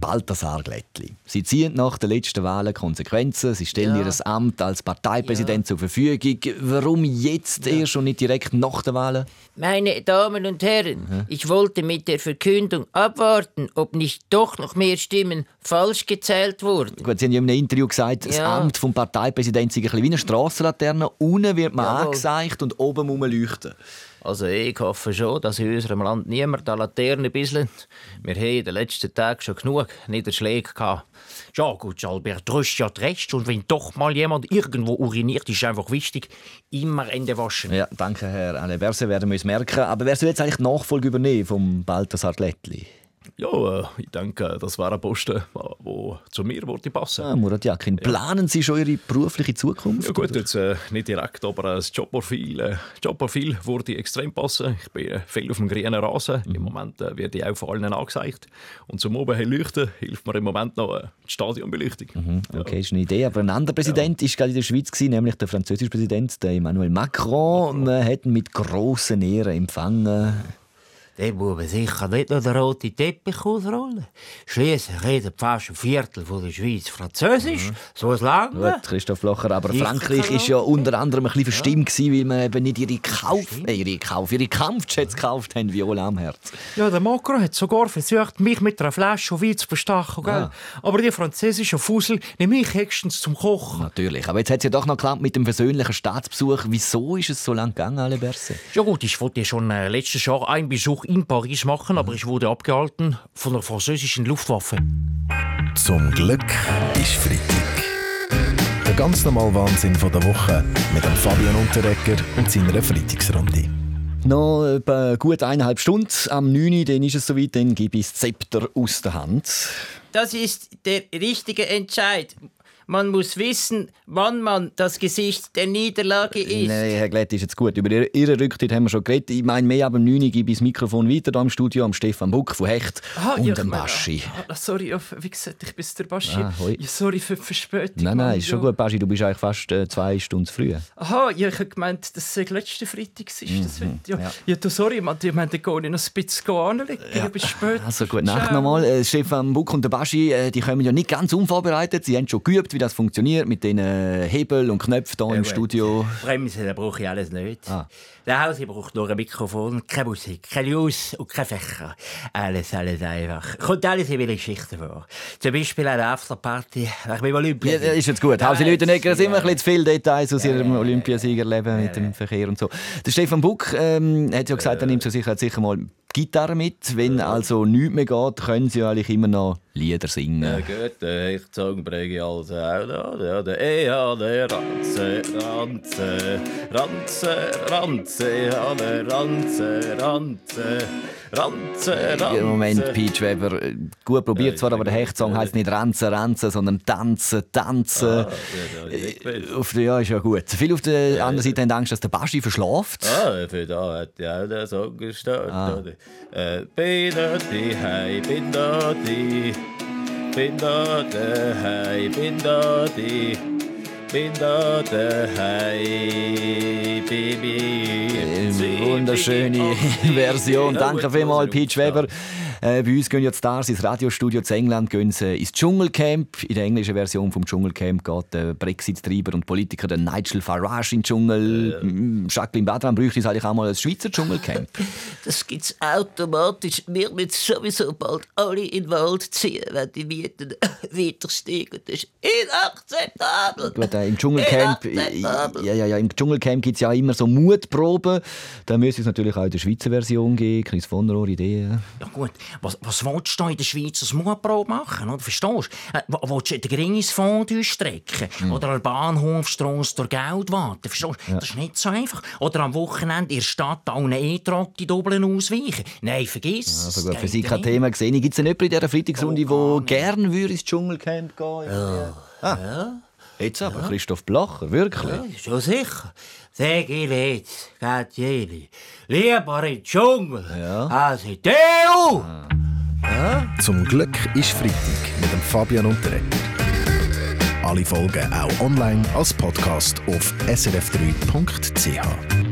Balthasar Glättli. Sie ziehen nach den letzten Wahlen Konsequenzen. Sie stellen Ja. ihr Amt als Parteipräsident zur Verfügung. Warum jetzt erst und nicht direkt nach den Wahlen? Meine Damen und Herren, ich wollte mit der Verkündung abwarten, ob nicht doch noch mehr Stimmen falsch gezählt wurden. Gut, Sie haben ja in einem Interview gesagt, das Ja. Amt des Parteipräsidenten sei ein bisschen wie eine Strassenlaterne. Unten wird man Jawohl. angezeigt und oben muss man leuchten. Also ich hoffe schon, dass in unserem Land niemand an Laterne bisselt. Wir haben in den letzten Tagen schon genug Niederschläge gehabt. Ja gut, Albert, du hast ja recht. Und wenn doch mal jemand irgendwo uriniert, ist einfach wichtig, immer Hände waschen. Ja, danke, Herr Alain Berset, werden wir uns merken. Aber wer soll jetzt eigentlich Nachfolge übernehmen vom Balthasar Glättli? Ja, äh, ich denke, das wäre ein Posten, der zu mir würde passen. Ah, Murat Yakin, planen Sie schon Ihre berufliche Zukunft? Ja gut, jetzt äh, nicht direkt, aber das Jobprofil, äh, Jobprofil würde extrem passen. Ich bin äh, viel auf dem grünen Rasen. Im Moment äh, werde ich auch von allen angezeigt. Und zum oben leuchten hilft mir im Moment noch äh, die Stadionbeleuchtung. Okay, ist eine Idee. Aber ein anderer Präsident war gerade in der Schweiz, gewesen, nämlich der französische Präsident, der Emmanuel Macron. Man hat ihn mit grossen Ehren empfangen. Dann muss man sicher nicht noch den roten Teppich ausrollen. Schließlich redet fast ein Viertel von der Schweiz Französisch. So ist lang. Gut, Christoph Blocher, aber Ich Frankreich ist ja unter anderem ein bisschen verstimmt gewesen, weil man eben nicht ihre Kauf, äh, ihre Kauf, ihre Kampfjets gekauft haben, Viola am Herz. Ja, der Macron hat sogar versucht, mich mit einer Flasche Wein zu bestachen. Gell? Aber die französischen Fusel nehme ich höchstens zum Kochen. Natürlich, aber jetzt hat es ja doch noch geklappt mit dem versöhnlichen Staatsbesuch. Wieso ist es so lange gegangen, alle Berse? Ja gut, ich wollte schon äh, letztes Jahr einen Besuch in Paris machen, aber ich wurde abgehalten von der französischen Luftwaffe. Zum Glück ist Freitag. Der ganz normale Wahnsinn von der Woche mit dem Fabian Unterrecker und seiner Freitagsrunde. Noch etwa gut eineinhalb Stunden. Am 9. Uhr, dann ist es soweit, dann gebe ich das Zepter aus der Hand. Das ist der richtige Entscheid. Man muss wissen, wann man das Gesicht der Niederlage ist. Nein, Herr Glätt, ist jetzt gut. Über Ihre- Ihren Rücktritt haben wir schon geredet. Ich meine, mehr ab dem 9. Uhr gebe ich das Mikrofon weiter hier im Studio am Stefan Buck von Hecht und dem Baschi. Ah, sorry, wie gesagt, ich bin der Baschi. Ah, ja, sorry für die Verspätung. Nein, nein, ist schon gut, Baschi. Du bist eigentlich fast äh, zwei Stunden zu früh. Aha, ja, ich habe gemeint, dass es letzte Freitag ist. Das wird, ja. Mhm, ja. Ja. du, sorry, man, ich meine, dann gehe ich noch ein bisschen anlegen, ja. bis spät. Also gut, Nacht nochmal. Äh, Stefan Buck und der Baschi, äh, die kommen ja nicht ganz unvorbereitet. Sie haben schon geübt, das funktioniert mit den äh, Hebel und Knöpfen hier im gut. Studio. Bremsen brauche ich alles nicht. Ah. Der Hausi braucht nur ein Mikrofon, keine Musik, keine News und kein Fächer. Alles, alles einfach. Kommt alles in meiner Geschichte vor. Zum Beispiel eine Afterparty nach meinem Olympia. Ja, ja, ist jetzt gut. Hausi Lütenegger, sind immer ein bisschen zu viele Details aus ihrem Olympiasiegerleben mit dem Verkehr und so. Der Stefan Buck ähm, hat ja gesagt, er nimmt Sicherheit sicher mal Gitarre mit. Wenn also nichts mehr geht, können sie ja eigentlich immer noch Lieder singen. Ja, gut, äh, ich bringe also auch. Ja, der Eha, der Ranze, Ranze, Ranze, Ranze, ja, der Ranze, Ranze, Ranze, Ranze. Im Moment, Peach Weber, äh, gut probiert zwar, aber der Hechtsong heißt nicht Ranzen, Ranzen, sondern Tanzen, Tanzen. ja, ja, ich Äh, weiß. auf der, ja, ist ja gut. Viele auf der anderen Seite haben Angst, dass der Baschi verschlaft. Ah, für da hat ja auch der Song gestartet. Äh, die, hey, da der, hey, da der, hey, Baby. Äh, Wunderschöne Version. Danke vielmals, Peach Weber. Äh, bei uns gehen ja die Stars ins Radiostudio zu England, gehen sie ins Dschungelcamp. In der englischen Version vom Dschungelcamp geht der Brexit-Treiber und Politiker der Nigel Farage in den Dschungel. Mm, Jacqueline Badran bräuchte es eigentlich auch mal ein Schweizer Dschungelcamp. Das gibt's automatisch. Wir müssen sowieso bald alle in den Wald ziehen, wenn die Mieten weiter steigen. Das ist inakzeptabel. Gut, äh, im Dschungelcamp, Inakzeptabel. ja, ja, ja, im Dschungelcamp gibt es ja immer so Mutproben. Da müsste es natürlich auch in der Schweizer Version geben. Chris von Rohr, Ideen. Ja gut, was, was willst du in der Schweiz als Mutprobe machen? Oder? Verstehst du? Äh, willst du den Gringisfond strecken? Oder an Bahnhofstrasse durch Geld warten? Verstehst du? Das ist nicht so einfach. Oder am Wochenende in der Stadt allen E-Trott die Doppeln ausweichen? Nein, vergiss Also gut, für Sie kein. Thema gesehen. Gibt es denn jemanden in dieser Freitagsrunde, der gerne würde ins Dschungelcamp gehen würde? Ah. Jetzt aber, Christoph Blacher, wirklich? Ja, schon sicher. Sag ich jetzt, Gatieli, lieber in den Dschungel als in die EU. Zum Glück ist Freitag mit dem Fabian Unterrecker. Alle Folgen auch online als Podcast auf srf3.ch.